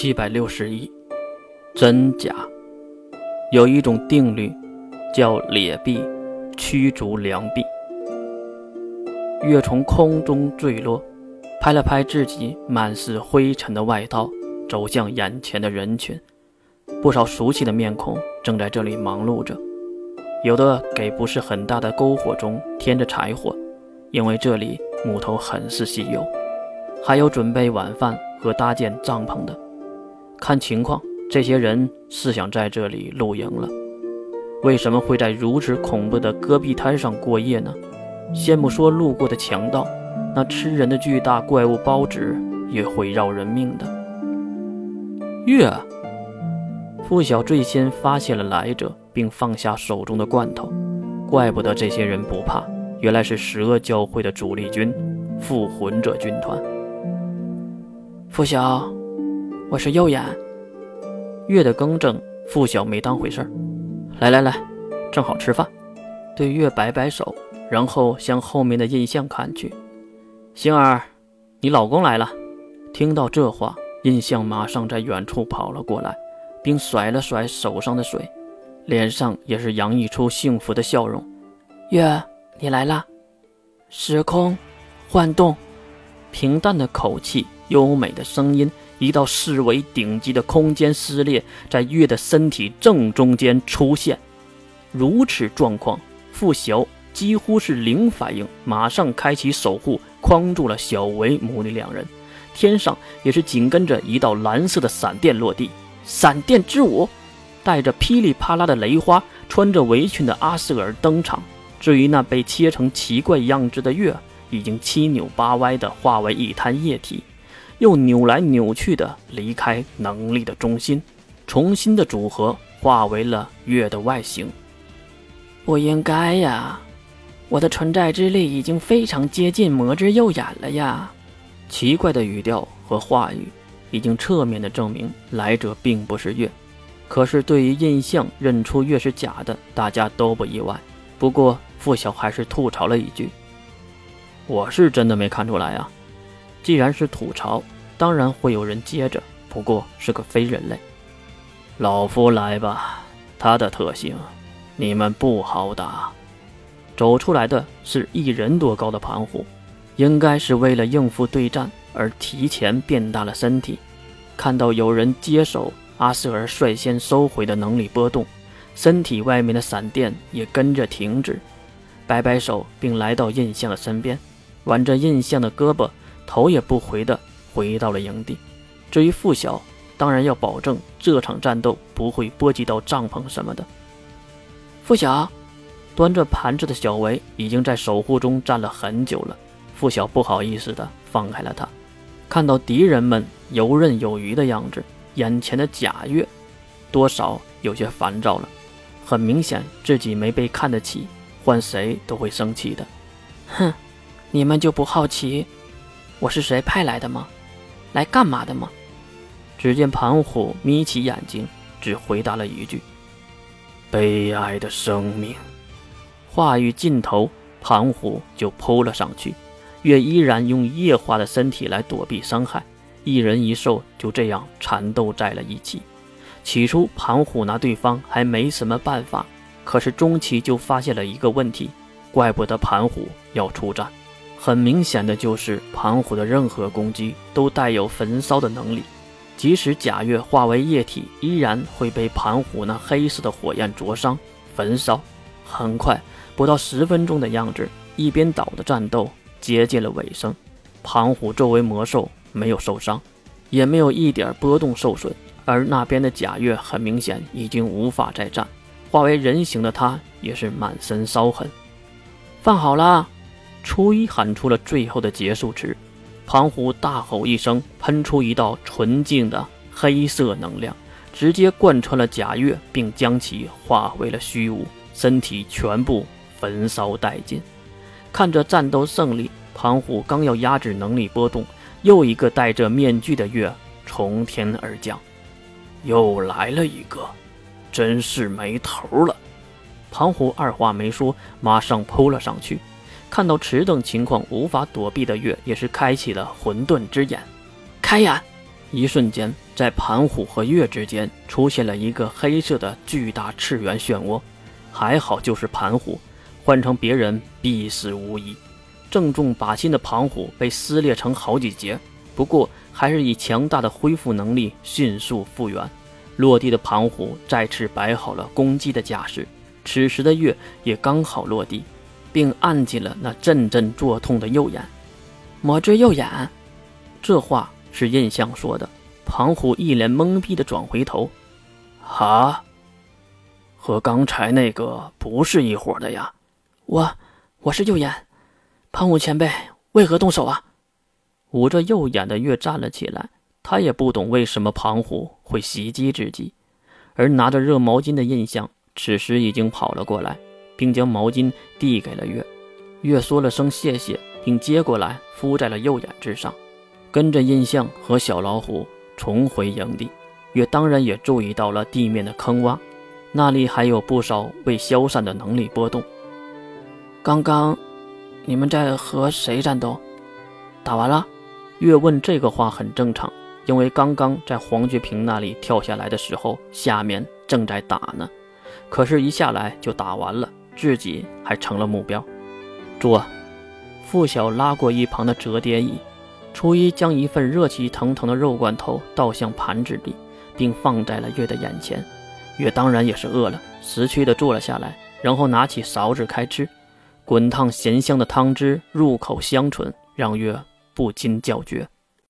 七百六十一，真假？有一种定律，叫劣币驱逐良币。月从空中坠落，拍了拍自己满是灰尘的外套，走向眼前的人群。不少熟悉的面孔正在这里忙碌着，有的给不是很大的篝火中添着柴火，因为这里木头很是稀有；还有准备晚饭和搭建帐篷的。看情况，这些人是想在这里露营了。为什么会在如此恐怖的戈壁滩上过夜呢？先不说路过的强盗，那吃人的巨大怪物包子也会要人命的。月，付晓最先发现了来者，并放下手中的罐头。怪不得这些人不怕，原来是十恶教会的主力军——复魂者军团。付晓。我是右眼，月的更正，付晓没当回事儿。来来来，正好吃饭。对月摆摆手，然后向后面的印象看去。星儿，你老公来了。听到这话，印象马上在远处跑了过来，并甩了甩手上的水，脸上也是洋溢出幸福的笑容。月，你来啦！时空幻动，平淡的口气，优美的声音。一道视为顶级的空间撕裂在月的身体正中间出现，如此状况，傅晓几乎是零反应，马上开启守护，框住了小维母女两人。天上也是紧跟着一道蓝色的闪电落地，闪电之舞，带着噼里啪啦的雷花，穿着围裙的阿瑟尔登场。至于那被切成奇怪样子的月，已经七扭八歪的化为一滩液体。又扭来扭去的离开能力的中心，重新的组合化为了月的外形。不应该呀，我的存在之力已经非常接近魔之右眼了呀！奇怪的语调和话语，已经侧面的证明来者并不是月。可是对于印象认出月是假的，大家都不意外。不过付晓还是吐槽了一句：“我是真的没看出来啊。”既然是吐槽，当然会有人接着。不过是个非人类，老夫来吧。他的特性，你们不好打。走出来的是一人多高的盘虎，应该是为了应付对战而提前变大了身体。看到有人接手，阿瑟尔率先收回的能力波动，身体外面的闪电也跟着停止，摆摆手，并来到印象的身边，挽着印象的胳膊。头也不回地回到了营地。至于付晓，当然要保证这场战斗不会波及到帐篷什么的。付晓，端着盘子的小维已经在守护中站了很久了。付晓不好意思地放开了他，看到敌人们游刃有余的样子，眼前的贾月多少有些烦躁了。很明显，自己没被看得起，换谁都会生气的。哼，你们就不好奇？我是谁派来的吗？来干嘛的吗？只见盘虎眯起眼睛，只回答了一句：“悲哀的生命。”话语尽头，盘虎就扑了上去。月依然用液化的身体来躲避伤害，一人一兽就这样缠斗在了一起。起初，盘虎拿对方还没什么办法，可是中期就发现了一个问题，怪不得盘虎要出战。很明显的就是，盘虎的任何攻击都带有焚烧的能力，即使贾月化为液体，依然会被盘虎那黑色的火焰灼伤、焚烧。很快，不到十分钟的样子，一边倒的战斗接近了尾声。盘虎作为魔兽，没有受伤，也没有一点波动受损，而那边的贾月很明显已经无法再战，化为人形的他也是满身烧痕。放好了。初一喊出了最后的结束词，庞虎大吼一声，喷出一道纯净的黑色能量，直接贯穿了贾月，并将其化为了虚无，身体全部焚烧殆尽。看着战斗胜利，庞虎刚要压制能力波动，又一个戴着面具的月从天而降，又来了一个，真是没头了。庞虎二话没说，马上扑了上去。看到此等情况无法躲避的月，也是开启了混沌之眼，开眼！一瞬间，在盘虎和月之间出现了一个黑色的巨大赤元漩涡。还好，就是盘虎，换成别人必死无疑。正中靶心的盘虎被撕裂成好几截，不过还是以强大的恢复能力迅速复原。落地的盘虎再次摆好了攻击的架势，此时的月也刚好落地，并按起了那阵阵作痛的右眼。魔之右眼，这话。是印象说的，庞虎一脸懵逼的转回头，啊，和刚才那个不是一伙的呀！我我是右眼，庞虎前辈为何动手啊？捂着右眼的月站了起来，他也不懂为什么庞虎会袭击自己，而拿着热毛巾的印象此时已经跑了过来，并将毛巾递给了月，月说了声谢谢，并接过来敷在了右眼之上。跟着印象和小老虎重回营地，月当然也注意到了地面的坑洼，那里还有不少未消散的能力波动。刚刚你们在和谁战斗？打完了？月问这个话很正常，因为刚刚在黄觉平那里跳下来的时候，下面正在打呢。可是，一下来就打完了，自己还成了目标。坐。付晓拉过一旁的折叠椅。初一将一份热气腾腾的肉罐头倒向盘子里，并放在了月的眼前。月当然也是饿了，识趣的坐了下来，然后拿起勺子开吃。滚烫咸香的汤汁入口香醇，让月不禁叫绝。